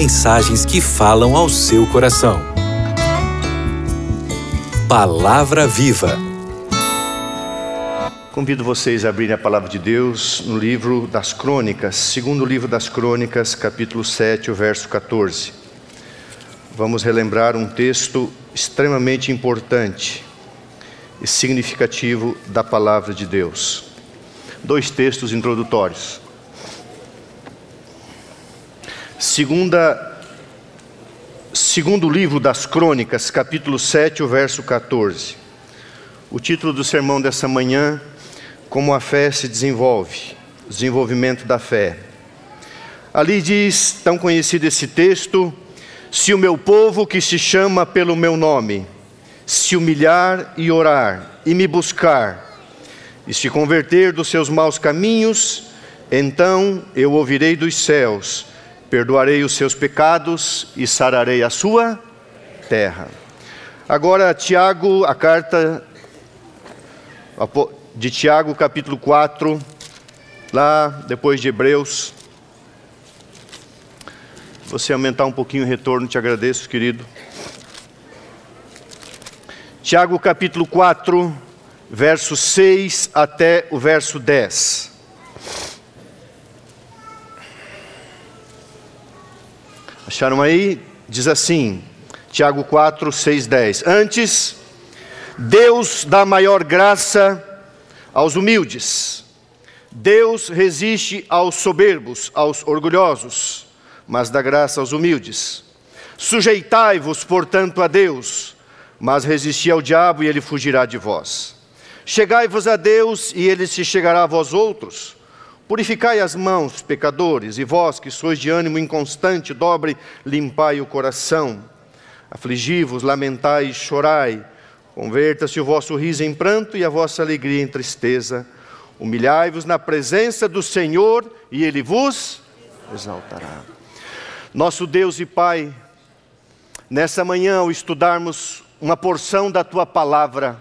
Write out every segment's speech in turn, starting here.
mensagens que falam ao seu coração. Palavra Viva. Convido vocês a abrirem a palavra de Deus no livro das Crônicas, segundo livro das Crônicas, capítulo 7, o verso 14. Vamos relembrar um texto extremamente importante e significativo da palavra de Deus. Dois textos introdutórios. Segunda, segundo livro das Crônicas, capítulo 7, o verso 14. O título do sermão dessa manhã, Como a fé se desenvolve, desenvolvimento da fé. Ali diz, tão conhecido esse texto, se o meu povo que se chama pelo meu nome, se humilhar e orar e me buscar, e se converter dos seus maus caminhos, então eu ouvirei dos céus perdoarei os seus pecados e sararei a sua terra. Agora, Tiago, a carta de Tiago, capítulo 4, lá depois de Hebreus. Você aumentar um pouquinho o retorno, te agradeço, querido. Tiago, capítulo 4, verso 6 até o verso 10. Acharam aí? Diz assim, Tiago 4, 6, 10. Antes, Deus dá maior graça aos humildes. Deus resiste aos soberbos, aos orgulhosos, mas dá graça aos humildes. Sujeitai-vos, portanto, a Deus, mas resisti ao diabo e ele fugirá de vós. Chegai-vos a Deus e ele se chegará a vós outros. Purificai as mãos, pecadores, e vós que sois de ânimo inconstante, dobre, limpai o coração. Afligi-vos, lamentai e chorai. Converta-se o vosso riso em pranto e a vossa alegria em tristeza. Humilhai-vos na presença do Senhor e Ele vos exaltará. Nosso Deus e Pai, nessa manhã, ao estudarmos uma porção da Tua palavra,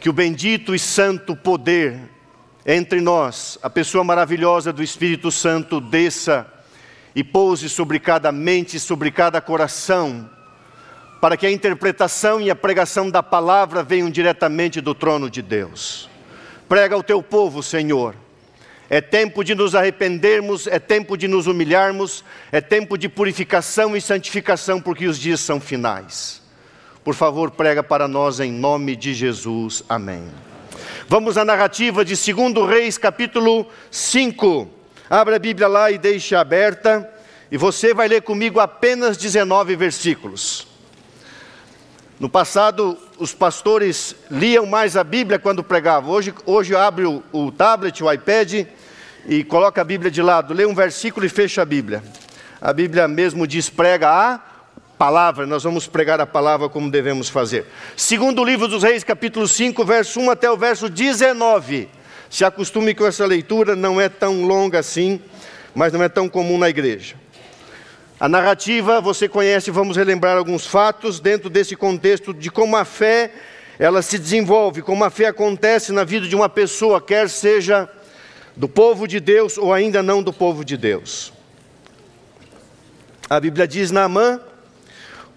que o bendito e santo poder entre nós, a pessoa maravilhosa do Espírito Santo desça e pouse sobre cada mente, sobre cada coração, para que a interpretação e a pregação da palavra venham diretamente do trono de Deus. Prega ao teu povo, Senhor. É tempo de nos arrependermos, é tempo de nos humilharmos, é tempo de purificação e santificação, porque os dias são finais. Por favor, prega para nós em nome de Jesus. Amém. Vamos à narrativa de 2 Reis, capítulo 5. Abra a Bíblia lá e deixe aberta, e você vai ler comigo apenas 19 versículos. No passado, os pastores liam mais a Bíblia quando pregavam. Hoje, hoje abre o, o tablet, o iPad e coloca a Bíblia de lado, lê um versículo e fecha a Bíblia. A Bíblia mesmo diz: prega a palavra, nós vamos pregar a palavra como devemos fazer. Segundo livro dos Reis, capítulo 5, verso 1 até o verso 19. Se acostume com essa leitura, não é tão longa assim, mas não é tão comum na igreja. A narrativa você conhece, vamos relembrar alguns fatos dentro desse contexto de como a fé ela se desenvolve, como a fé acontece na vida de uma pessoa, quer seja do povo de Deus ou ainda não do povo de Deus. A Bíblia diz: Naamã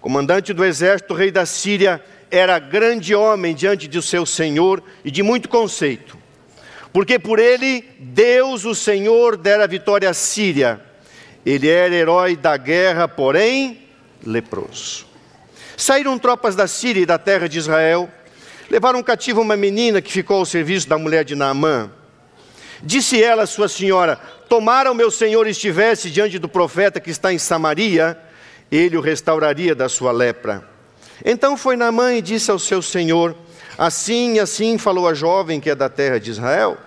comandante do exército, rei da Síria, era grande homem diante de seu senhor e de muito conceito. Porque por ele Deus, o Senhor, dera vitória à Síria. Ele era herói da guerra, porém leproso. Saíram tropas da Síria e da terra de Israel, levaram cativo uma menina que ficou ao serviço da mulher de Naamã. Disse ela sua senhora: Tomara o meu senhor estivesse diante do profeta que está em Samaria, ele o restauraria da sua lepra. Então foi Naamã e disse ao seu senhor: Assim e assim falou a jovem que é da terra de Israel.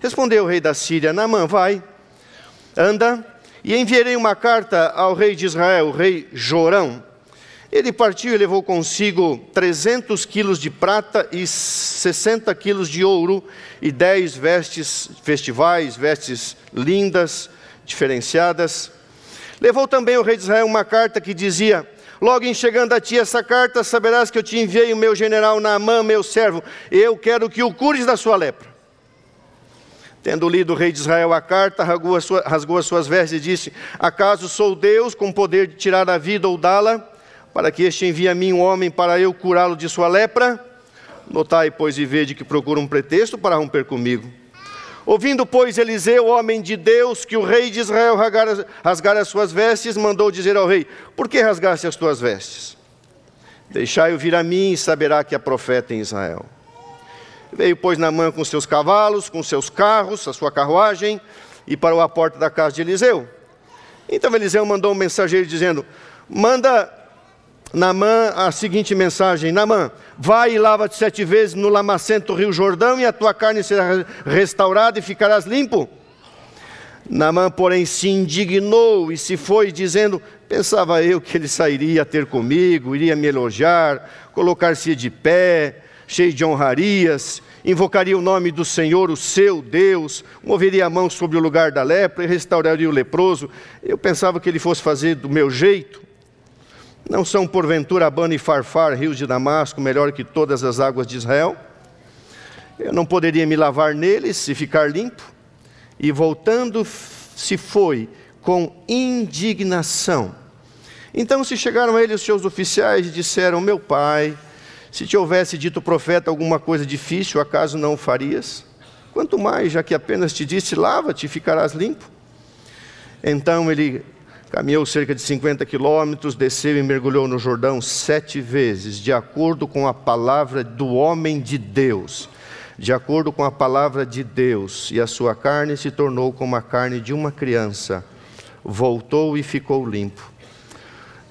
Respondeu o rei da Síria: Naamã, vai, anda, e enviarei uma carta ao rei de Israel, o rei Jorão. Ele partiu e levou consigo 300 quilos de prata e 60 quilos de ouro e 10 vestes festivais, vestes lindas, diferenciadas. Levou também o rei de Israel uma carta que dizia: Logo em chegando a ti essa carta, saberás que eu te enviei o meu general Naamã, meu servo. Eu quero que o cures da sua lepra. Tendo lido o rei de Israel a carta, rasgou as, suas, vestes e disse: Acaso sou Deus com poder de tirar a vida ou dá-la, para que este envie a mim um homem para eu curá-lo de sua lepra? Notai, pois, e vede que procura um pretexto para romper comigo. Ouvindo, pois, Eliseu, homem de Deus, que o rei de Israel rasgara, as suas vestes, mandou dizer ao rei: Por que rasgaste as tuas vestes? Deixai-o vir a mim e saberá que é profeta em Israel. Veio, pois, Naamã com seus cavalos, com seus carros, a sua carruagem, e parou à porta da casa de Eliseu. Então Eliseu mandou um mensageiro dizendo: Manda Naamã a seguinte mensagem: Naamã, vai e lava-te sete vezes no lamacento rio Jordão, e a tua carne será restaurada e ficarás limpo. Naamã, porém, se indignou e se foi, dizendo: Pensava eu que ele sairia ter comigo, iria me elogiar, colocar-se de pé, cheio de honrarias, invocaria o nome do Senhor, o seu Deus, moveria a mão sobre o lugar da lepra e restauraria o leproso. Eu pensava que ele fosse fazer do meu jeito. Não são porventura Abana e Farfar, rios de Damasco, melhor que todas as águas de Israel? Eu não poderia me lavar neles e ficar limpo? E voltando se foi com indignação. Então se chegaram a ele os seus oficiais e disseram: Meu pai, se te houvesse dito o profeta alguma coisa difícil, acaso não o farias? Quanto mais, já que apenas te disse, lava-te e ficarás limpo. Então ele caminhou cerca de 50 quilômetros, desceu e mergulhou no Jordão sete vezes, de acordo com a palavra do homem de Deus. De acordo com a palavra de Deus, e a sua carne se tornou como a carne de uma criança. Voltou e ficou limpo.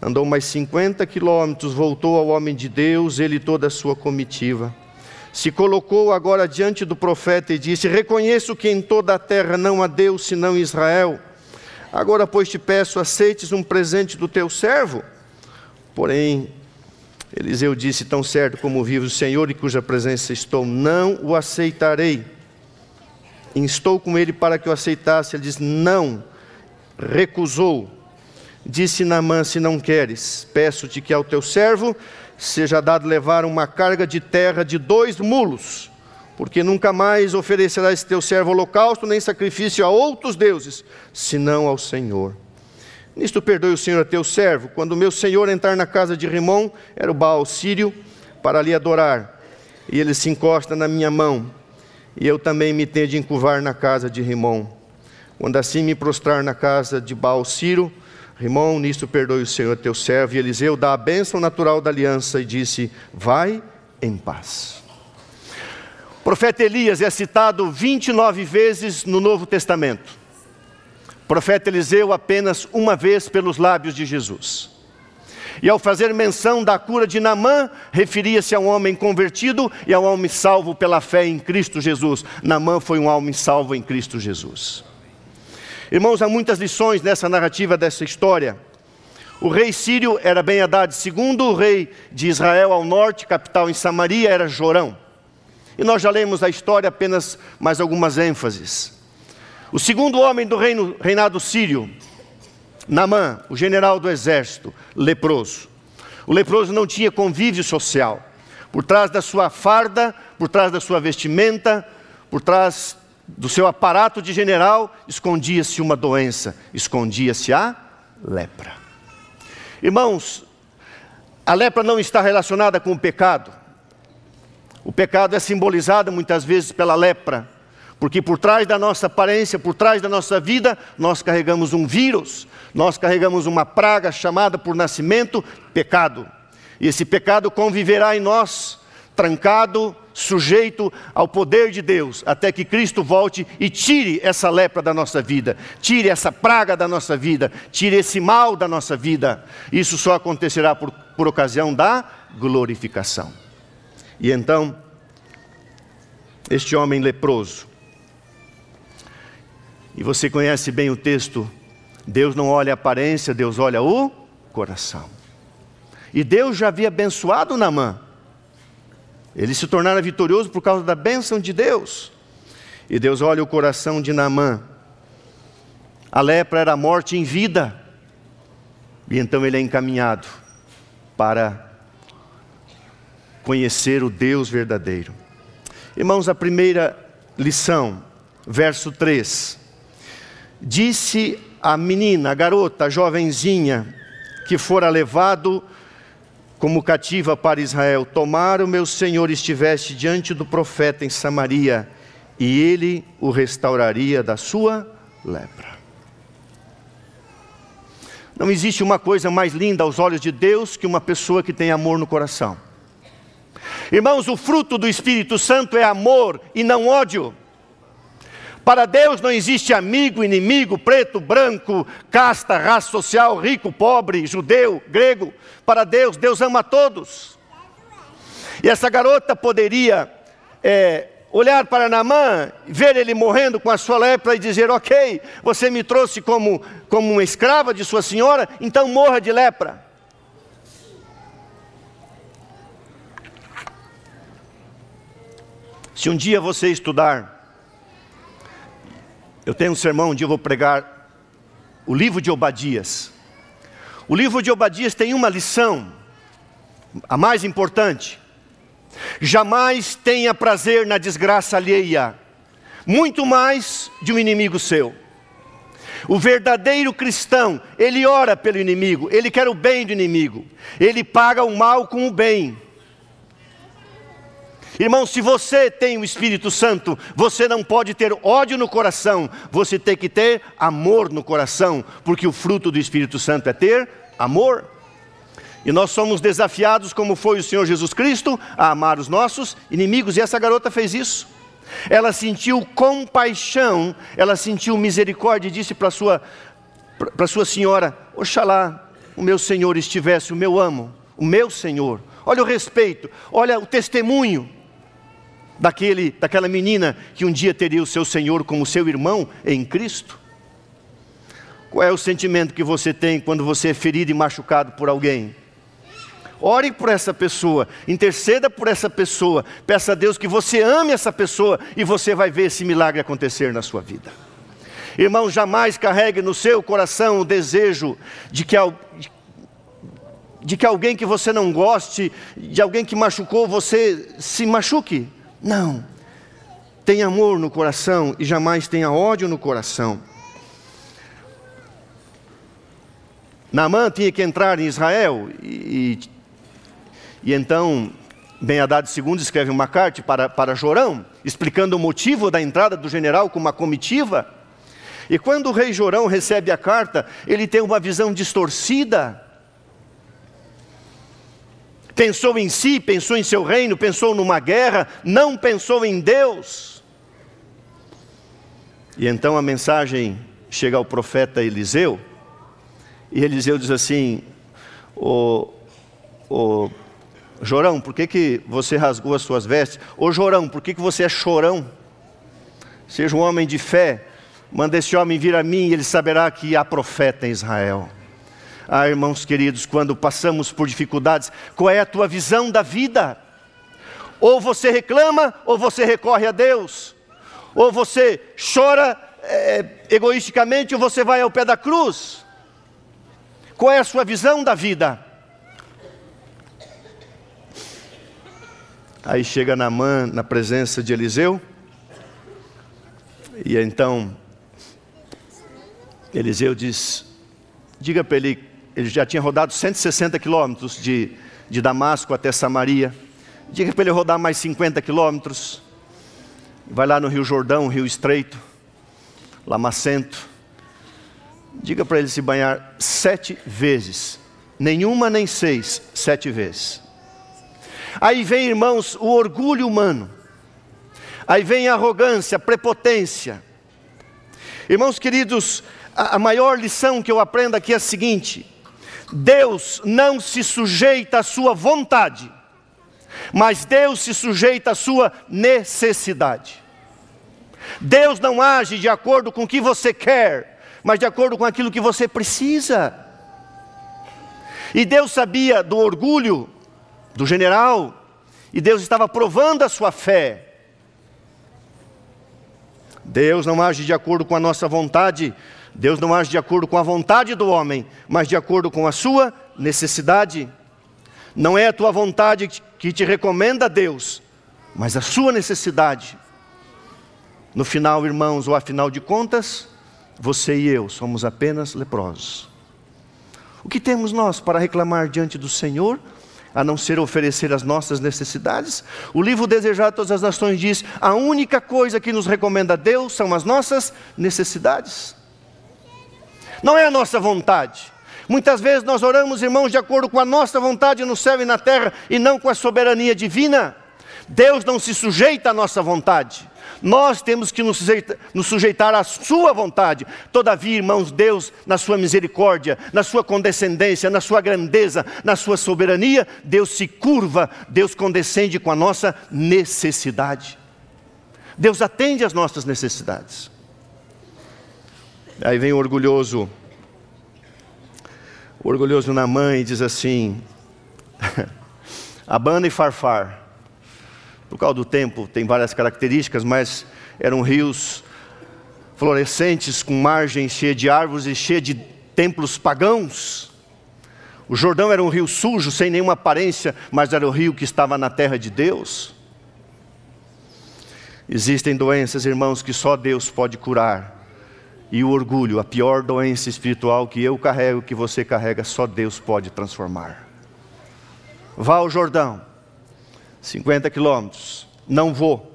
Andou mais 50 quilômetros, voltou ao homem de Deus, ele e toda a sua comitiva. Se colocou agora diante do profeta e disse: Reconheço que em toda a terra não há Deus senão Israel. Agora, pois, te peço, aceites um presente do teu servo. Porém, Eliseu disse: Tão certo como vive o Senhor e cuja presença estou, não o aceitarei. Instou com ele para que o aceitasse. Ele disse: Não, recusou. Disse Naamã: Se não queres, peço-te que ao teu servo seja dado levar uma carga de terra de dois mulos, porque nunca mais oferecerás teu servo holocausto nem sacrifício a outros deuses, senão ao Senhor. Nisto perdoe o Senhor a teu servo, quando meu senhor entrar na casa de Rimon, era o Baal sírio, para ali adorar, e ele se encosta na minha mão, e eu também me tenho de encurvar na casa de Rimon. Quando assim me prostrar na casa de Baal sírio, Rimon, nisto perdoe o Senhor teu servo. E Eliseu dá a bênção natural da aliança e disse: Vai em paz. O profeta Elias é citado 29 vezes no Novo Testamento. O profeta Eliseu apenas uma vez pelos lábios de Jesus. E ao fazer menção da cura de Namã, referia-se a um homem convertido e a um homem salvo pela fé em Cristo Jesus. Namã foi um homem salvo em Cristo Jesus. Irmãos, há muitas lições nessa narrativa dessa história. O rei sírio era ben Haddad II, o rei de Israel ao norte, capital em Samaria, era Jorão. E nós já lemos a história, apenas mais algumas ênfases. O segundo homem do reino, reinado sírio, Namã, o general do exército, leproso. O leproso não tinha convívio social. Por trás da sua farda, por trás da sua vestimenta, por trás do seu aparato de general, escondia-se uma doença, escondia-se a lepra. Irmãos, a lepra não está relacionada com o pecado. O pecado é simbolizado muitas vezes pela lepra, porque por trás da nossa aparência, por trás da nossa vida, nós carregamos um vírus, nós carregamos uma praga chamada por nascimento pecado. E esse pecado conviverá em nós, trancado, sujeito ao poder de Deus, até que Cristo volte e tire essa lepra da nossa vida, tire essa praga da nossa vida, tire esse mal da nossa vida. Isso só acontecerá por, por ocasião da glorificação. E então, este homem leproso, e você conhece bem o texto, Deus não olha a aparência, Deus olha o coração. E Deus já havia abençoado Naamã ele se tornara vitorioso por causa da bênção de Deus. E Deus olha o coração de Naamã. A lepra era morte em vida. E então ele é encaminhado para conhecer o Deus verdadeiro. Irmãos, a primeira lição verso 3. Disse a menina, a garota, a jovenzinha, que fora levado como cativa para Israel: Tomara o meu senhor estivesse diante do profeta em Samaria, e ele o restauraria da sua lepra. Não existe uma coisa mais linda aos olhos de Deus que uma pessoa que tem amor no coração. Irmãos, o fruto do Espírito Santo é amor e não ódio. Para Deus não existe amigo, inimigo, preto, branco, casta, raça social, rico, pobre, judeu, grego. Para Deus, Deus ama a todos. E essa garota poderia é, olhar para Naamã, ver ele morrendo com a sua lepra e dizer: Ok, você me trouxe como, como uma escrava de sua senhora, então morra de lepra. Se um dia você estudar, eu tenho um sermão onde eu vou pregar o livro de Obadias. O livro de Obadias tem uma lição, a mais importante. Jamais tenha prazer na desgraça alheia, muito mais de um inimigo seu. O verdadeiro cristão, ele ora pelo inimigo, ele quer o bem do inimigo, ele paga o mal com o bem. Irmão, se você tem o Espírito Santo, você não pode ter ódio no coração, você tem que ter amor no coração, porque o fruto do Espírito Santo é ter amor. E nós somos desafiados, como foi o Senhor Jesus Cristo, a amar os nossos inimigos, e essa garota fez isso. Ela sentiu compaixão, ela sentiu misericórdia e disse para sua para sua senhora: Oxalá o meu Senhor estivesse, o meu amo, o meu Senhor. Olha o respeito, olha o testemunho daquele, daquela menina que um dia teria o seu Senhor como seu irmão em Cristo. Qual é o sentimento que você tem quando você é ferido e machucado por alguém? Ore por essa pessoa, interceda por essa pessoa, peça a Deus que você ame essa pessoa e você vai ver esse milagre acontecer na sua vida. Irmão, jamais carregue no seu coração o desejo de que, de que alguém que você não goste, de alguém que machucou você, se machuque. Não. Tenha amor no coração e jamais tenha ódio no coração. Naamã tinha que entrar em Israel e, e então, Ben Haddad II escreve uma carta para, para Jorão, explicando o motivo da entrada do general com uma comitiva. E quando o rei Jorão recebe a carta, ele tem uma visão distorcida. Pensou em si, pensou em seu reino, pensou numa guerra, não pensou em Deus. E então a mensagem chega ao profeta Eliseu, e Eliseu diz assim: o, o Jorão, por que, que você rasgou as suas vestes? Ô Jorão, por que, que você é chorão? Seja um homem de fé, manda esse homem vir a mim e ele saberá que há profeta em Israel. Ah, irmãos queridos, quando passamos por dificuldades, qual é a tua visão da vida? Ou você reclama, ou você recorre a Deus. Ou você chora é, egoisticamente, ou você vai ao pé da cruz. Qual é a sua visão da vida? Aí chega Naamã na presença de Eliseu. E então Eliseu diz: diga para ele, ele já tinha rodado 160 quilômetros de, de Damasco até Samaria. Diga para ele rodar mais 50 quilômetros. Vai lá no Rio Jordão, Rio Estreito, Lamacento. Diga para ele se banhar sete vezes. Nenhuma nem seis, sete vezes. Aí vem, irmãos, o orgulho humano. Aí vem a arrogância, a prepotência. Irmãos queridos, a, a maior lição que eu aprendo aqui é a seguinte: Deus não se sujeita à sua vontade, mas Deus se sujeita à sua necessidade. Deus não age de acordo com o que você quer, mas de acordo com aquilo que você precisa. E Deus sabia do orgulho do general, e Deus estava provando a sua fé. Deus não age de acordo com a nossa vontade, Deus não age de acordo com a vontade do homem, mas de acordo com a sua necessidade. Não é a tua vontade que te recomenda a Deus, mas a sua necessidade. No final, irmãos, ou afinal de contas, você e eu somos apenas leprosos. O que temos nós para reclamar diante do Senhor, a não ser oferecer as nossas necessidades? O livro Desejar Todas as Nações diz: a única coisa que nos recomenda Deus são as nossas necessidades. Não é a nossa vontade. Muitas vezes nós oramos, irmãos, de acordo com a nossa vontade no céu e na terra e não com a soberania divina. Deus não se sujeita à nossa vontade. Nós temos que nos sujeitar, nos sujeitar à Sua vontade. Todavia, irmãos, Deus, na Sua misericórdia, na Sua condescendência, na Sua grandeza, na Sua soberania, Deus se curva, Deus condescende com a nossa necessidade. Deus atende às nossas necessidades. Aí vem o orgulhoso, o orgulhoso Namã e diz assim: Abana e Farfar por causa do tempo, tem várias características, mas eram rios florescentes, com margem cheia de árvores e cheia de templos pagãos. O Jordão era um rio sujo, sem nenhuma aparência, mas era o rio que estava na terra de Deus. Existem doenças, irmãos, que só Deus pode curar. E o orgulho, a pior doença espiritual que eu carrego, que você carrega, só Deus pode transformar. Vá ao Jordão 50 quilômetros, não vou.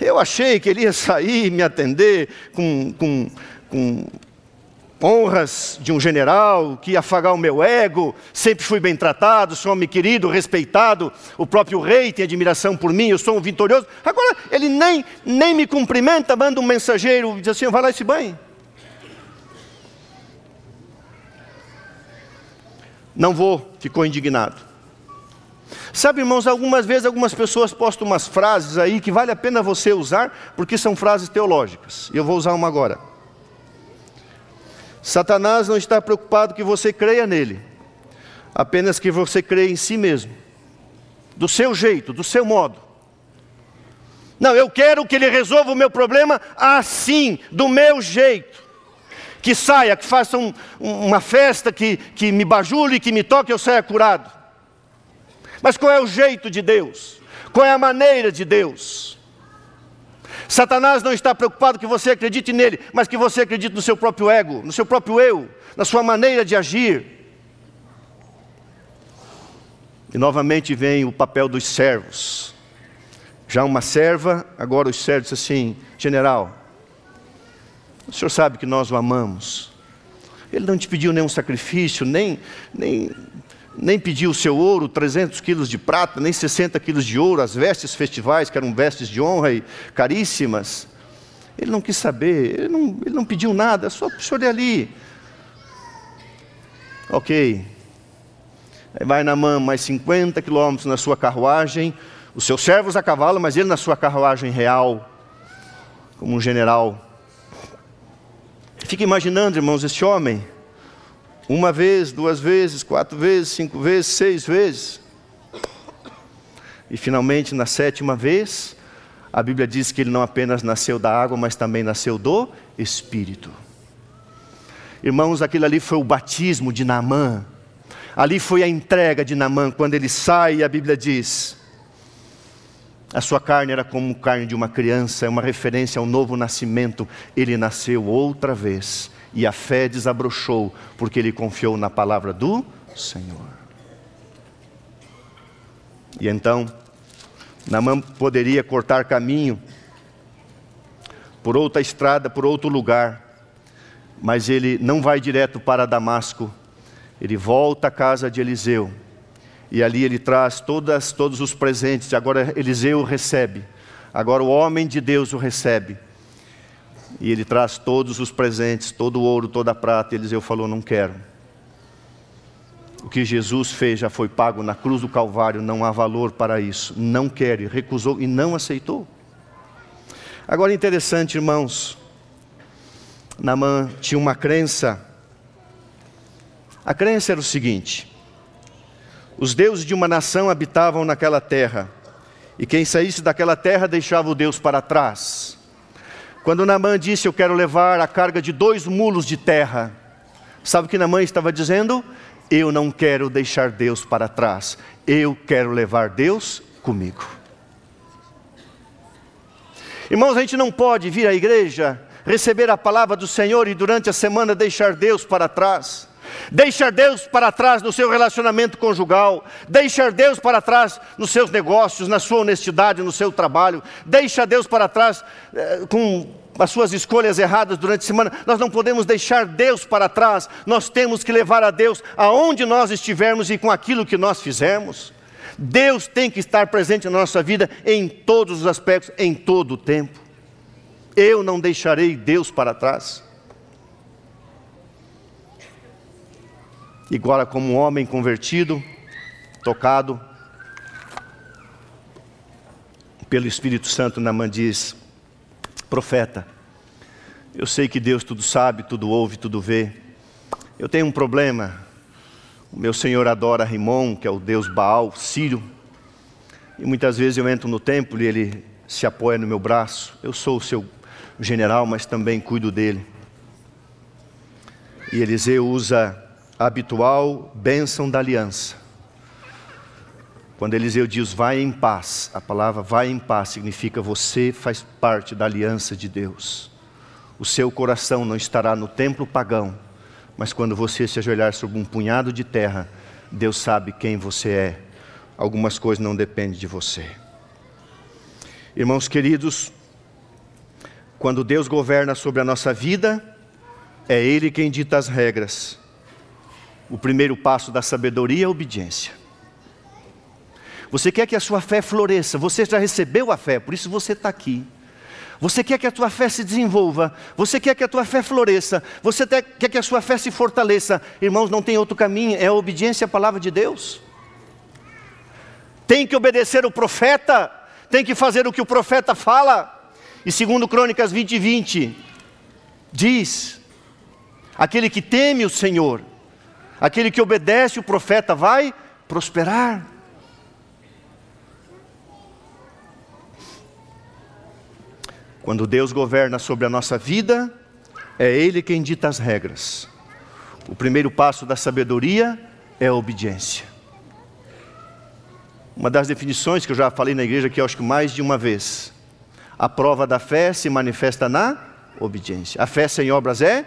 Eu achei que ele ia sair e me atender com, com, com honras de um general, que afagar o meu ego, sempre fui bem tratado, sou homem querido, respeitado, o próprio rei tem admiração por mim, eu sou um vitorioso. Agora ele nem, nem me cumprimenta, manda um mensageiro e diz assim: vai lá e se banhe. Não vou, ficou indignado. Sabe, irmãos, algumas vezes algumas pessoas postam umas frases aí que vale a pena você usar, porque são frases teológicas. Eu vou usar uma agora. Satanás não está preocupado que você creia nele, apenas que você creia em si mesmo, do seu jeito, do seu modo. Não, eu quero que ele resolva o meu problema assim, do meu jeito. Que saia, que faça um, uma festa, que, que me bajule, que me toque, eu saia curado. Mas qual é o jeito de Deus? Qual é a maneira de Deus? Satanás não está preocupado que você acredite nele, mas que você acredite no seu próprio ego, no seu próprio eu, na sua maneira de agir. E novamente vem o papel dos servos. Já uma serva, agora os servos assim, general, o senhor sabe que nós o amamos. Ele não te pediu nenhum sacrifício, nem, nem nem pediu o seu ouro, 300 quilos de prata, nem 60 quilos de ouro, as vestes festivais, que eram vestes de honra e caríssimas. Ele não quis saber, ele não, ele não pediu nada, só senhor ali. Ok. Aí vai na mão mais 50 quilômetros na sua carruagem, os seus servos a cavalo, mas ele na sua carruagem real, como um general. Fica imaginando, irmãos, esse homem uma vez, duas vezes, quatro vezes, cinco vezes, seis vezes. E finalmente, na sétima vez, a Bíblia diz que ele não apenas nasceu da água, mas também nasceu do Espírito. Irmãos, aquilo ali foi o batismo de Naamã. Ali foi a entrega de Naamã, quando ele sai, a Bíblia diz: a sua carne era como carne de uma criança, é uma referência ao novo nascimento. Ele nasceu outra vez e a fé desabrochou, porque ele confiou na palavra do Senhor. E então, Namã poderia cortar caminho por outra estrada, por outro lugar, mas ele não vai direto para Damasco, ele volta à casa de Eliseu, e ali ele traz todas, todos os presentes, agora Eliseu recebe, agora o homem de Deus o recebe e ele traz todos os presentes, todo o ouro, toda a prata. E Eliseu falou: Não quero. O que Jesus fez já foi pago na cruz do Calvário, não há valor para isso. Não quer, recusou e não aceitou. Agora interessante, irmãos. Namã tinha uma crença. A crença era o seguinte: os deuses de uma nação habitavam naquela terra, e quem saísse daquela terra deixava o Deus para trás. Quando Naamã disse: Eu quero levar a carga de dois mulos de terra, sabe o que Naamã estava dizendo? Eu não quero deixar Deus para trás, eu quero levar Deus comigo. Irmãos, a gente não pode vir à igreja, receber a palavra do Senhor e durante a semana deixar Deus para trás. Deixar Deus para trás no seu relacionamento conjugal, deixar Deus para trás nos seus negócios, na sua honestidade, no seu trabalho, deixa Deus para trás eh, com as suas escolhas erradas durante a semana. Nós não podemos deixar Deus para trás, nós temos que levar a Deus aonde nós estivermos e com aquilo que nós fizermos. Deus tem que estar presente na nossa vida em todos os aspectos, em todo o tempo. Eu não deixarei Deus para trás. E agora, como um homem convertido, tocado pelo Espírito Santo, Namã diz: Profeta, eu sei que Deus tudo sabe, tudo ouve, tudo vê. Eu tenho um problema. O meu senhor adora Rimon, que é o deus Baal, Sírio. E muitas vezes eu entro no templo e ele se apoia no meu braço. Eu sou o seu general, mas também cuido dele. E Eliseu usa habitual bênção da aliança. Quando Eliseu diz vai em paz, a palavra vai em paz significa você faz parte da aliança de Deus. O seu coração não estará no templo pagão, mas quando você se ajoelhar sobre um punhado de terra, Deus sabe quem você é. Algumas coisas não dependem de você. Irmãos queridos, quando Deus governa sobre a nossa vida, é Ele quem dita as regras o primeiro passo da sabedoria é a obediência. Você quer que a sua fé floresça, você já recebeu a fé, por isso você está aqui. Você quer que a tua fé se desenvolva, você quer que a tua fé floresça, você quer que a sua fé se fortaleça. Irmãos, não tem outro caminho, é a obediência à palavra de Deus. Tem que obedecer o profeta, tem que fazer o que o profeta fala. E segundo Crônicas 20, 20, diz: aquele que teme o Senhor Aquele que obedece o profeta vai prosperar. Quando Deus governa sobre a nossa vida, é Ele quem dita as regras. O primeiro passo da sabedoria é a obediência. Uma das definições que eu já falei na igreja aqui, acho que mais de uma vez. A prova da fé se manifesta na obediência. A fé sem obras é?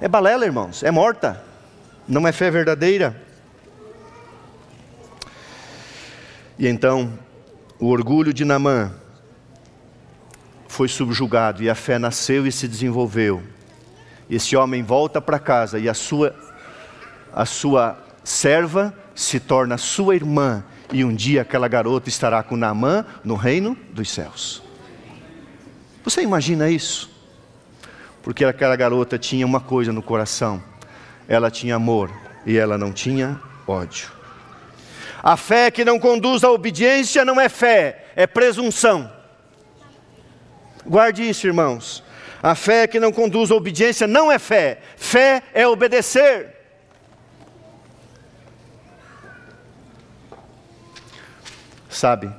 É balela, irmãos, é morta não é fé verdadeira. E então, o orgulho de Namã foi subjugado e a fé nasceu e se desenvolveu. Esse homem volta para casa e a sua a sua serva se torna sua irmã e um dia aquela garota estará com Namã no reino dos céus. Você imagina isso? Porque aquela garota tinha uma coisa no coração ela tinha amor e ela não tinha ódio. A fé que não conduz à obediência não é fé, é presunção. Guarde isso, irmãos. A fé que não conduz à obediência não é fé, fé é obedecer. Sabe,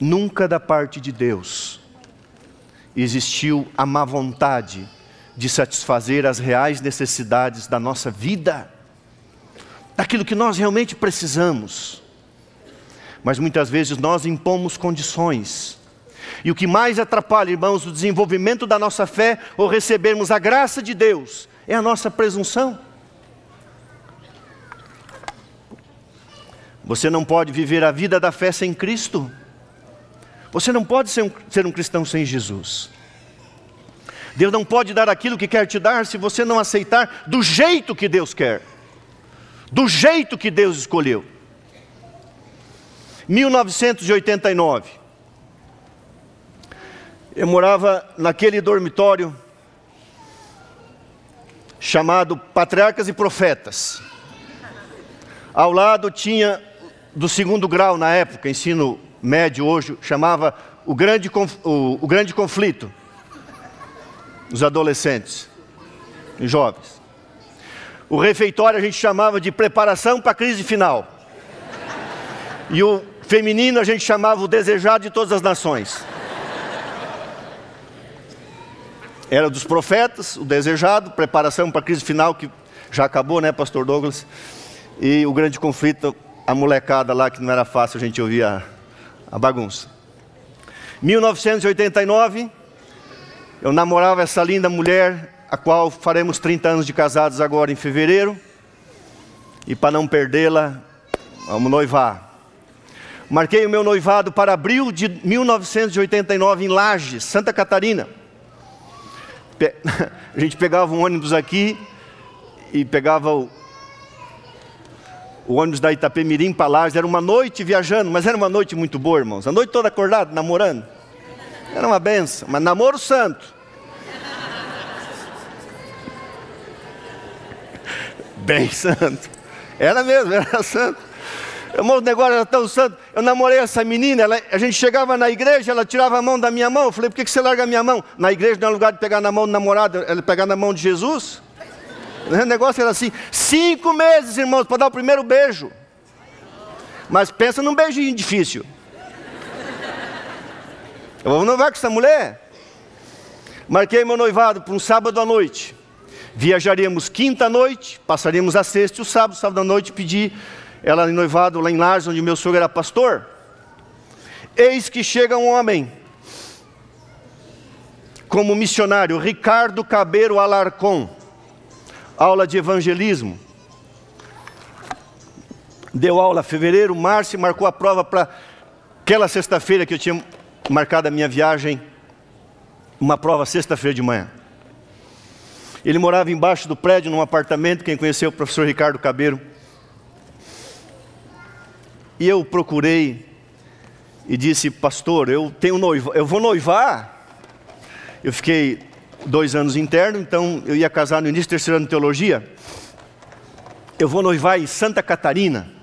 nunca da parte de Deus existiu a má vontade de satisfazer as reais necessidades da nossa vida, daquilo que nós realmente precisamos. Mas muitas vezes nós impomos condições. E o que mais atrapalha, irmãos, o desenvolvimento da nossa fé ou recebermos a graça de Deus é a nossa presunção. Você não pode viver a vida da fé sem Cristo. Você não pode ser um, ser um cristão sem Jesus. Deus não pode dar aquilo que quer te dar se você não aceitar do jeito que Deus quer, do jeito que Deus escolheu. 1989, eu morava naquele dormitório chamado Patriarcas e Profetas. Ao lado tinha do segundo grau na época, ensino médio hoje, chamava o grande, o, o grande conflito os adolescentes e jovens. O refeitório a gente chamava de preparação para a crise final. E o feminino a gente chamava o desejado de todas as nações. Era dos profetas, o desejado, preparação para a crise final, que já acabou, né, Pastor Douglas? E o grande conflito, a molecada lá, que não era fácil a gente ouvir a bagunça. 1989, eu namorava essa linda mulher, a qual faremos 30 anos de casados agora em fevereiro. E para não perdê-la, vamos noivar. Marquei o meu noivado para abril de 1989 em Lages, Santa Catarina. A gente pegava um ônibus aqui e pegava o, o ônibus da Itapemirim para Lages. Era uma noite viajando, mas era uma noite muito boa, irmãos. A noite toda acordado, namorando. Era uma benção, mas namoro santo. Bem santo. Era mesmo, era santo. Irmão, o negócio era tão santo. Eu namorei essa menina, ela, a gente chegava na igreja, ela tirava a mão da minha mão. Eu falei, por que, que você larga a minha mão? Na igreja não é lugar de pegar na mão do namorado, ela pegar na mão de Jesus. O negócio era assim: cinco meses, irmãos, para dar o primeiro beijo. Mas pensa num beijinho difícil. Eu vou noivar com essa mulher. Marquei meu noivado para um sábado à noite. Viajaríamos quinta à noite, passaríamos a sexta e o sábado, sábado à noite, pedi ela em noivado lá em Lares, onde meu sogro era pastor. Eis que chega um homem, como missionário, Ricardo Cabeiro Alarcon, aula de evangelismo. Deu aula em fevereiro, março e marcou a prova para aquela sexta-feira que eu tinha marcado a minha viagem, uma prova sexta-feira de manhã. Ele morava embaixo do prédio, num apartamento. Quem conheceu o professor Ricardo Cabeiro e eu procurei e disse, pastor, eu tenho noiva, eu vou noivar. Eu fiquei dois anos interno, então eu ia casar no início do terceiro ano de teologia. Eu vou noivar em Santa Catarina.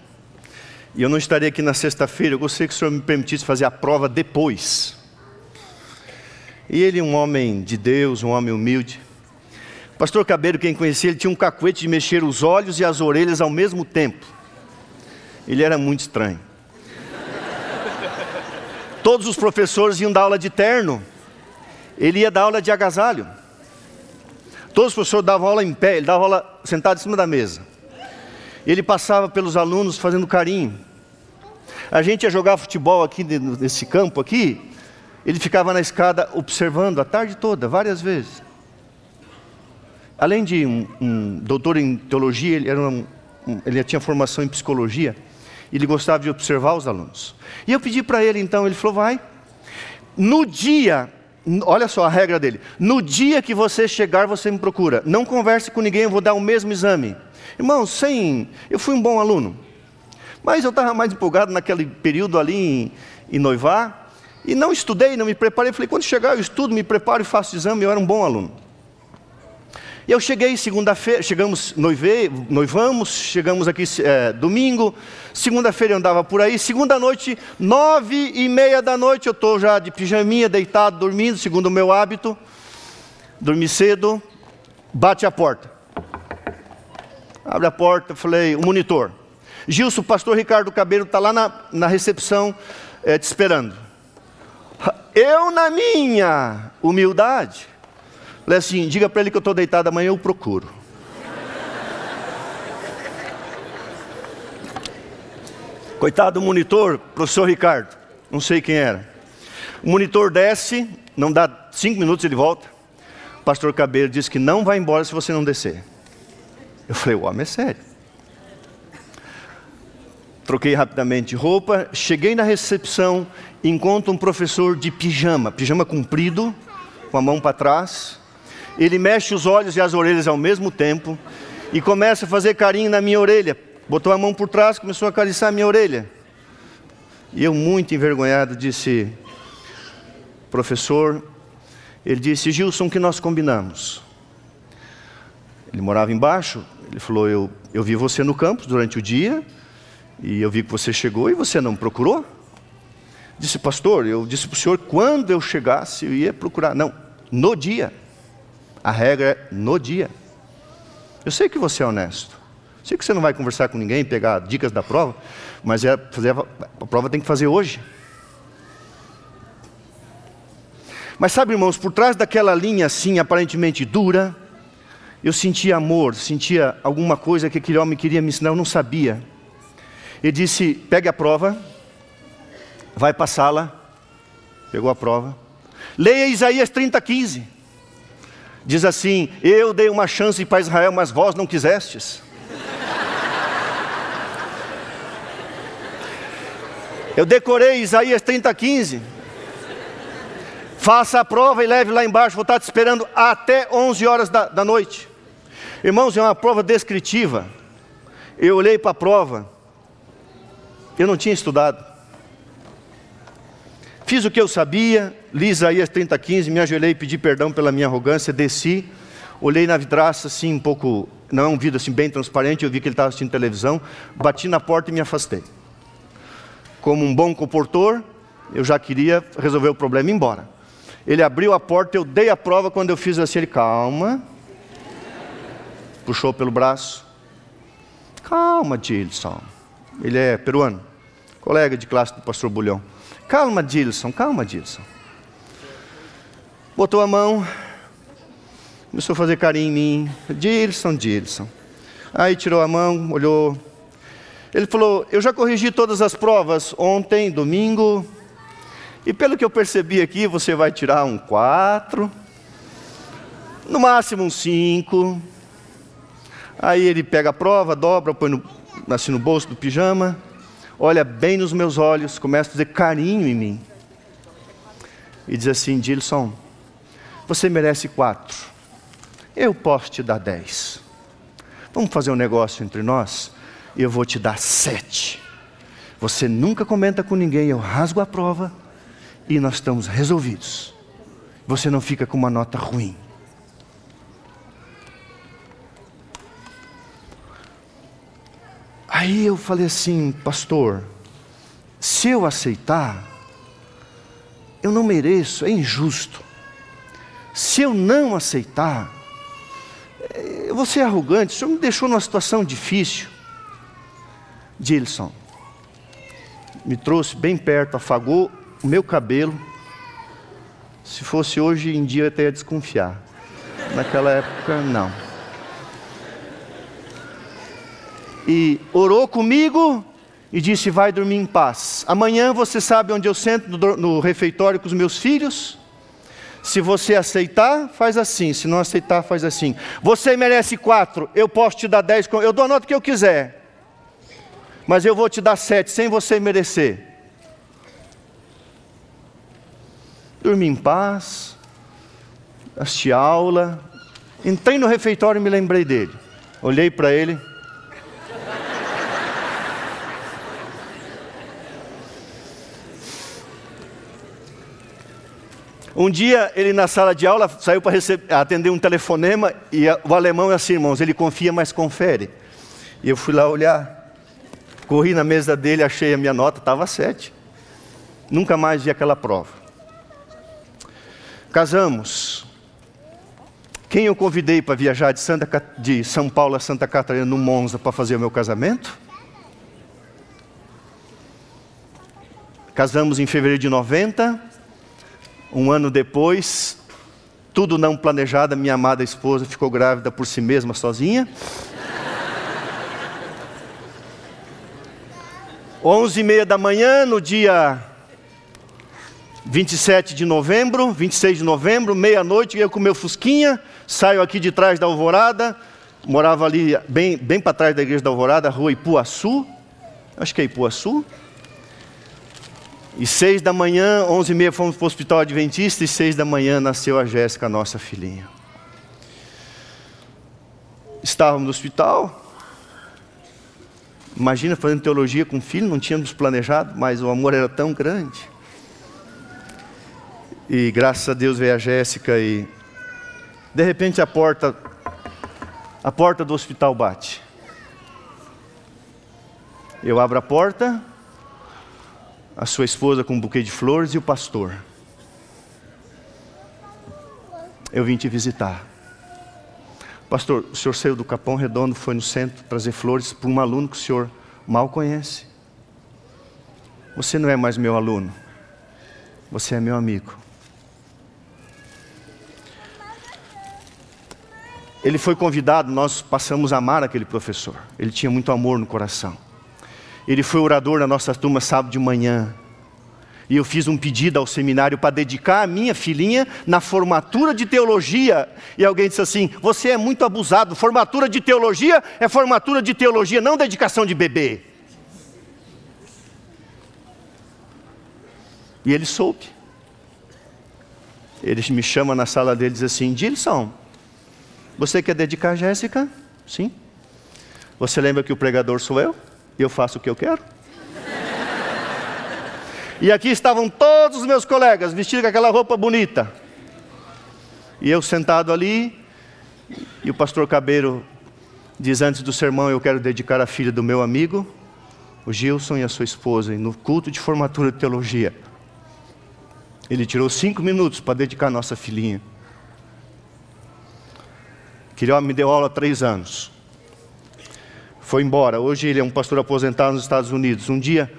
E eu não estarei aqui na sexta-feira, eu gostaria que o senhor me permitisse fazer a prova depois. E ele, um homem de Deus, um homem humilde. Pastor Cabeiro, quem conhecia, ele tinha um cacuete de mexer os olhos e as orelhas ao mesmo tempo. Ele era muito estranho. Todos os professores iam dar aula de terno, ele ia dar aula de agasalho. Todos os professores davam aula em pé, ele dava aula sentado em cima da mesa. Ele passava pelos alunos fazendo carinho. A gente ia jogar futebol aqui nesse campo aqui, ele ficava na escada observando a tarde toda, várias vezes. Além de um, um doutor em teologia, ele, um, um, ele tinha formação em psicologia. Ele gostava de observar os alunos. E eu pedi para ele então, ele falou: vai. No dia, olha só a regra dele: no dia que você chegar, você me procura. Não converse com ninguém, eu vou dar o mesmo exame. Irmão, sem. Eu fui um bom aluno. Mas eu estava mais empolgado naquele período ali em, em noivar. E não estudei, não me preparei. Falei: quando chegar, eu estudo, me preparo e faço exame. Eu era um bom aluno. E eu cheguei segunda-feira, chegamos, noivei, noivamos, chegamos aqui é, domingo, segunda-feira eu andava por aí, segunda noite, nove e meia da noite, eu estou já de pijaminha, deitado, dormindo, segundo o meu hábito, dormi cedo, bate a porta. Abre a porta, falei, o monitor. Gilson, o pastor Ricardo Cabelo está lá na, na recepção é, te esperando. Eu, na minha humildade, Falei assim: diga para ele que eu estou deitado amanhã, eu procuro. Coitado do monitor, professor Ricardo, não sei quem era. O monitor desce, não dá cinco minutos, ele volta. O pastor Cabelo disse que não vai embora se você não descer. Eu falei, o homem é sério. Troquei rapidamente roupa, cheguei na recepção, encontro um professor de pijama, pijama comprido, com a mão para trás, ele mexe os olhos e as orelhas ao mesmo tempo e começa a fazer carinho na minha orelha. Botou a mão por trás, começou a acariciar a minha orelha. E eu, muito envergonhado, disse: Professor, ele disse: Gilson, que nós combinamos. Ele morava embaixo. Ele falou: eu, eu vi você no campus durante o dia e eu vi que você chegou e você não procurou. Disse, pastor, eu disse para o senhor quando eu chegasse eu ia procurar. Não, no dia. A regra é no dia. Eu sei que você é honesto. Sei que você não vai conversar com ninguém, pegar dicas da prova, mas é fazer a, a prova tem que fazer hoje. Mas sabe, irmãos, por trás daquela linha assim, aparentemente dura, eu sentia amor, sentia alguma coisa que aquele homem queria me ensinar, eu não sabia. Ele disse: pegue a prova, vai passá-la Pegou a prova. Leia Isaías 30, 15. Diz assim: Eu dei uma chance para Israel, mas vós não quisestes. Eu decorei Isaías 30, 15. Faça a prova e leve lá embaixo, vou estar te esperando até 11 horas da, da noite. Irmãos, é uma prova descritiva. Eu olhei para a prova, eu não tinha estudado. Fiz o que eu sabia, li Isaías 30, 15, me ajoelhei, pedi perdão pela minha arrogância, desci, olhei na vidraça assim, um pouco, não é um vidro assim bem transparente, eu vi que ele estava assistindo televisão, bati na porta e me afastei. Como um bom comportor, eu já queria resolver o problema e ir embora. Ele abriu a porta, eu dei a prova. Quando eu fiz assim, ele, calma. Puxou pelo braço. Calma, Dilson. Ele é peruano, colega de classe do pastor Bulhão. Calma, Dilson, calma, Dilson. Botou a mão, começou a fazer carinho em mim. Dilson, Dilson. Aí tirou a mão, olhou. Ele falou: Eu já corrigi todas as provas ontem, domingo, e pelo que eu percebi aqui, você vai tirar um 4, no máximo um 5. Aí ele pega a prova, dobra, põe no, assim no bolso do pijama, olha bem nos meus olhos, começa a fazer carinho em mim. E diz assim: Dilson, você merece 4. Eu posso te dar 10. Vamos fazer um negócio entre nós? Eu vou te dar 7. Você nunca comenta com ninguém, eu rasgo a prova e nós estamos resolvidos. Você não fica com uma nota ruim. Aí eu falei assim, pastor, se eu aceitar, eu não mereço, é injusto. Se eu não aceitar, eu vou ser arrogante, o senhor me deixou numa situação difícil. Dilson me trouxe bem perto, afagou o meu cabelo, se fosse hoje em dia eu até ia desconfiar. Naquela época, não. E orou comigo e disse: Vai dormir em paz. Amanhã você sabe onde eu sento no, refeitório com os meus filhos. Se você aceitar, faz assim. Se não aceitar, faz assim. Você merece quatro, eu posso te dar dez. Eu dou a nota que eu quiser. Mas eu vou te dar sete, sem você merecer. dormi em paz, assisti aula, entrei no refeitório e me lembrei dele. Olhei para ele. Um dia ele na sala de aula saiu para atender um telefonema e o alemão é assim, irmãos, ele confia, mas confere. E eu fui lá olhar, corri na mesa dele, achei a minha nota, estava sete. Nunca mais vi aquela prova. Casamos. Quem eu convidei para viajar de, Santa, de São Paulo a Santa Catarina no Monza para fazer o meu casamento? Casamos em fevereiro de 90. Um ano depois, tudo não planejado, minha amada esposa ficou grávida por si mesma, sozinha. Onze e meia da manhã, no dia 27 de novembro, 26 de novembro, meia-noite, eu com meu fusquinha, saio aqui de trás da Alvorada, morava ali bem, bem para trás da igreja da Alvorada, rua Ipuaçu, acho que é Ipuaçu. E seis da manhã, onze e meia fomos para o hospital adventista, e seis da manhã nasceu a Jéssica, nossa filhinha. Estávamos no hospital, imagina fazendo teologia com filho, não tínhamos planejado, mas o amor era tão grande. E graças a Deus veio a Jéssica e de repente a porta a porta do hospital bate. Eu abro a porta, a sua esposa com um buquê de flores e o pastor. Eu vim te visitar. Pastor, o senhor saiu do Capão Redondo, foi no centro trazer flores para um aluno que o senhor mal conhece. Você não é mais meu aluno, você é meu amigo. ele foi convidado, nós passamos a amar aquele professor. Ele tinha muito amor no coração. Ele foi orador na nossa turma sábado de manhã. E eu fiz um pedido ao seminário para dedicar a minha filhinha na formatura de teologia. E alguém disse assim: Você é muito abusado. Formatura de teologia é formatura de teologia, não dedicação de bebê. E ele soube. Ele me chama na sala dele e diz assim: Dilson, você quer dedicar a Jéssica? Sim. Você lembra que o pregador sou eu? Eu faço o que eu quero? E aqui estavam todos os meus colegas vestidos com aquela roupa bonita. E eu sentado ali, e o pastor Cabeiro diz antes do sermão: Eu quero dedicar a filha do meu amigo, o Gilson, e a sua esposa, no culto de formatura de teologia. Ele tirou cinco minutos para dedicar a nossa filhinha. Homem me deu aula há três anos. Foi embora. Hoje ele é um pastor aposentado nos Estados Unidos. Um dia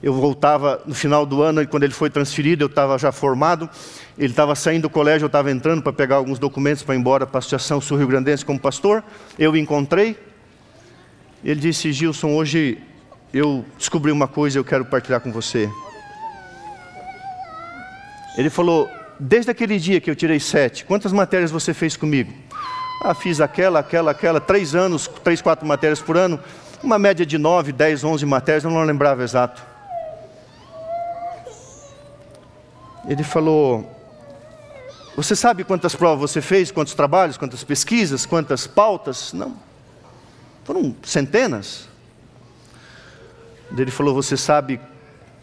eu voltava no final do ano, e quando ele foi transferido, eu estava já formado. Ele estava saindo do colégio, eu estava entrando para pegar alguns documentos para ir embora para a Associação Sul Rio Grandense como pastor. Eu o encontrei. Ele disse: Gilson, hoje eu descobri uma coisa e eu quero partilhar com você. Ele falou: Desde aquele dia que eu tirei sete, quantas matérias você fez comigo? Ah, fiz aquela, aquela, aquela, três anos, três, quatro matérias por ano, uma média de nove, dez, onze matérias, eu não lembrava exato. Ele falou: Você sabe quantas provas você fez, quantos trabalhos, quantas pesquisas, quantas pautas? Não. Foram centenas. Ele falou: Você sabe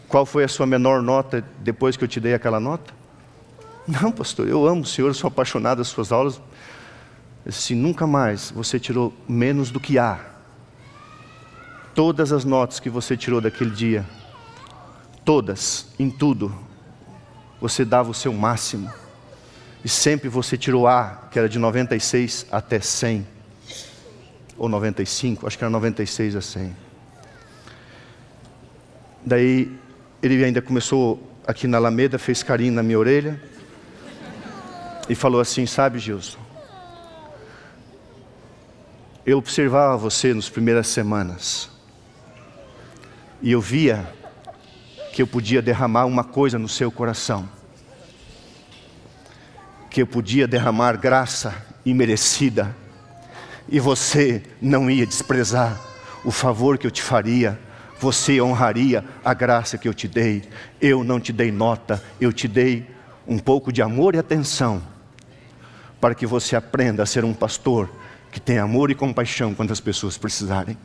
qual foi a sua menor nota depois que eu te dei aquela nota? Não, pastor, eu amo o senhor, sou apaixonado das suas aulas. Se nunca mais você tirou menos do que A. Todas as notas que você tirou daquele dia, todas, em tudo, você dava o seu máximo. E sempre você tirou A, que era de 96 até 100. Ou 95, acho que era 96 a 100. Daí ele ainda começou aqui na Alameda, fez carinho na minha orelha. E falou assim: Sabe, Gilson, eu observava você nas primeiras semanas. E eu via que eu podia derramar uma coisa no seu coração. Que eu podia derramar graça imerecida. E você não ia desprezar o favor que eu te faria. Você honraria a graça que eu te dei. Eu não te dei nota, eu te dei um pouco de amor e atenção. Para que você aprenda a ser um pastor que tem amor e compaixão quando as pessoas precisarem.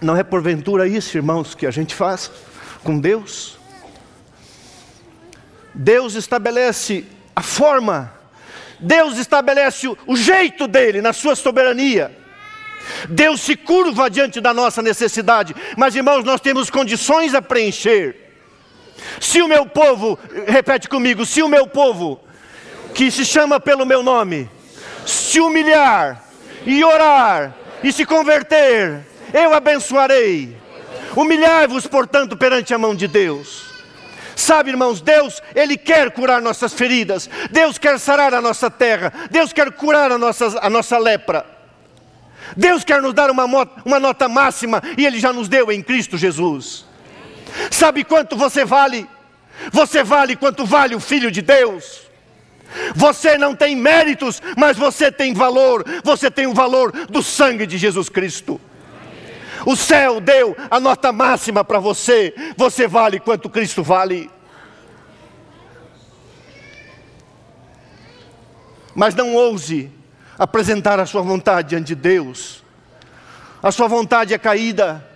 Não é porventura isso, irmãos, que a gente faz? com Deus. Deus estabelece a forma, Deus estabelece o jeito dele na sua soberania. Deus se curva diante da nossa necessidade, mas irmãos, nós temos condições a preencher. Se o meu povo, repete comigo, se o meu povo, que se chama pelo meu nome, se humilhar e orar e se converter, eu abençoarei. Humilhai-vos, portanto, perante a mão de Deus. Sabe, irmãos, Deus, Ele quer curar nossas feridas, Deus quer sarar a nossa terra, Deus quer curar a nossa, a nossa lepra. Deus quer nos dar uma, uma nota máxima e Ele já nos deu em Cristo Jesus. Sabe quanto você vale? Você vale quanto vale o Filho de Deus. Você não tem méritos, mas você tem valor. Você tem o valor do sangue de Jesus Cristo. O céu deu a nota máxima para você. Você vale quanto Cristo vale. Mas não ouse apresentar a sua vontade diante de Deus. A sua vontade é caída.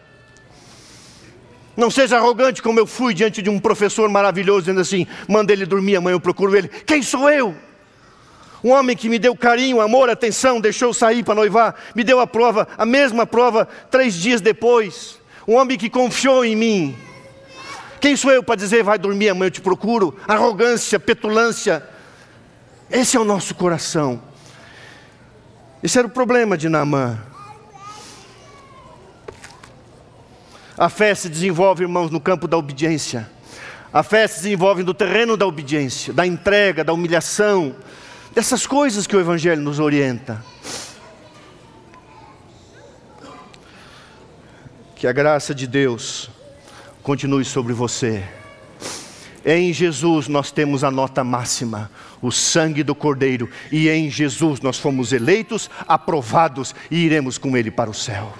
Não seja arrogante como eu fui diante de um professor maravilhoso, dizendo assim: manda ele dormir, amanhã eu procuro ele. Quem sou eu? Um homem que me deu carinho, amor, atenção, deixou sair para noivar, me deu a prova, a mesma prova, três dias depois. Um homem que confiou em mim. Quem sou eu para dizer, vai dormir amanhã eu te procuro? Arrogância, petulância. Esse é o nosso coração. Esse era o problema de Naamã. A fé se desenvolve, irmãos, no campo da obediência. A fé se desenvolve no terreno da obediência, da entrega, da humilhação, dessas coisas que o Evangelho nos orienta. Que a graça de Deus continue sobre você. Em Jesus nós temos a nota máxima, o sangue do Cordeiro, e em Jesus nós fomos eleitos, aprovados e iremos com Ele para o céu.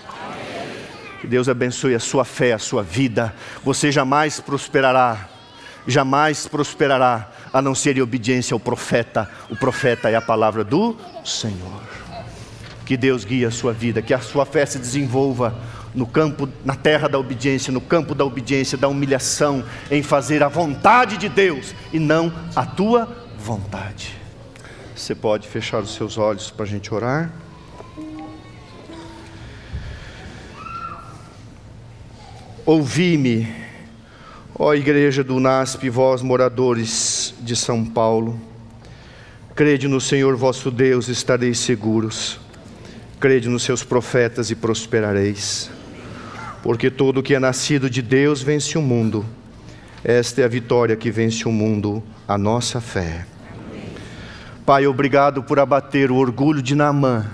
Que Deus abençoe a sua fé, a sua vida. Você jamais prosperará, jamais prosperará, a não ser em obediência ao profeta. O profeta é a palavra do Senhor. Que Deus guie a sua vida, que a sua fé se desenvolva no campo, na terra da obediência, no campo da obediência, da humilhação, em fazer a vontade de Deus e não a tua vontade. Você pode fechar os seus olhos para a gente orar. Ouvi-me, ó igreja do NASP, vós moradores de São Paulo. Crede no Senhor vosso Deus, estareis seguros. Crede nos seus profetas e prosperareis porque todo que é nascido de Deus vence o mundo. Esta é a vitória que vence o mundo, a nossa fé. Pai, obrigado por abater o orgulho de Naamã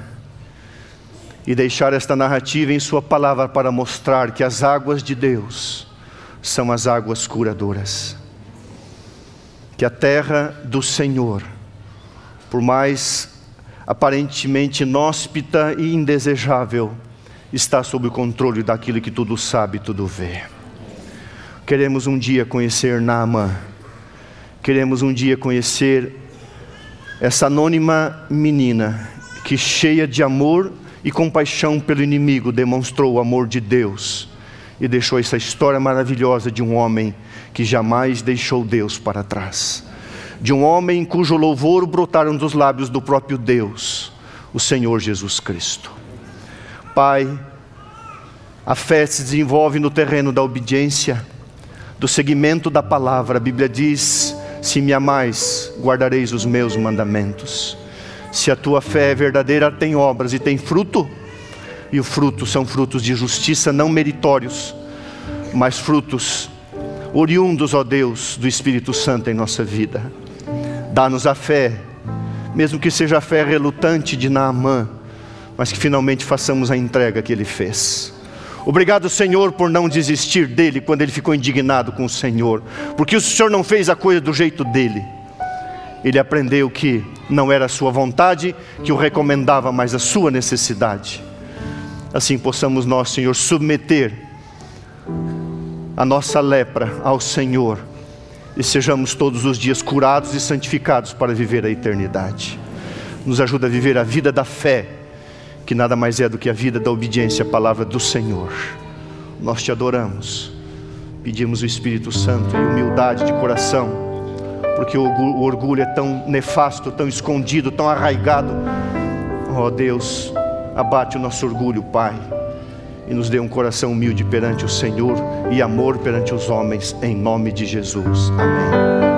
e deixar esta narrativa em Sua palavra para mostrar que as águas de Deus são as águas curadoras. Que a terra do Senhor, por mais aparentemente inóspita e indesejável, está sob o controle daquilo que tudo sabe, tudo vê. Queremos um dia conhecer Naamã. Queremos um dia conhecer essa anônima menina que, cheia de amor e compaixão pelo inimigo, demonstrou o amor de Deus e deixou essa história maravilhosa de um homem que jamais deixou Deus para trás. De um homem cujo louvor brotaram dos lábios do próprio Deus, o Senhor Jesus Cristo. Pai, a fé se desenvolve no terreno da obediência, do seguimento da palavra. A Bíblia diz: Se me amais, guardareis os meus mandamentos. Se a tua fé é verdadeira, tem obras e tem fruto, e o fruto são frutos de justiça não meritórios, mas frutos oriundos, ó Deus, do Espírito Santo em nossa vida. Dá-nos a fé, mesmo que seja a fé relutante de Naamã mas que finalmente façamos a entrega que ele fez. Obrigado, Senhor, por não desistir dele quando ele ficou indignado com o Senhor, porque o Senhor não fez a coisa do jeito dele. Ele aprendeu que não era a sua vontade que o recomendava, mas a sua necessidade. Assim possamos nós, Senhor, submeter a nossa lepra ao Senhor e sejamos todos os dias curados e santificados para viver a eternidade. Nos ajuda a viver a vida da fé que nada mais é do que a vida da obediência à palavra do Senhor. Nós te adoramos, pedimos o Espírito Santo e humildade de coração, porque o orgulho é tão nefasto, tão escondido, tão arraigado. Oh Deus, abate o nosso orgulho, Pai, e nos dê um coração humilde perante o Senhor e amor perante os homens, em nome de Jesus. Amém.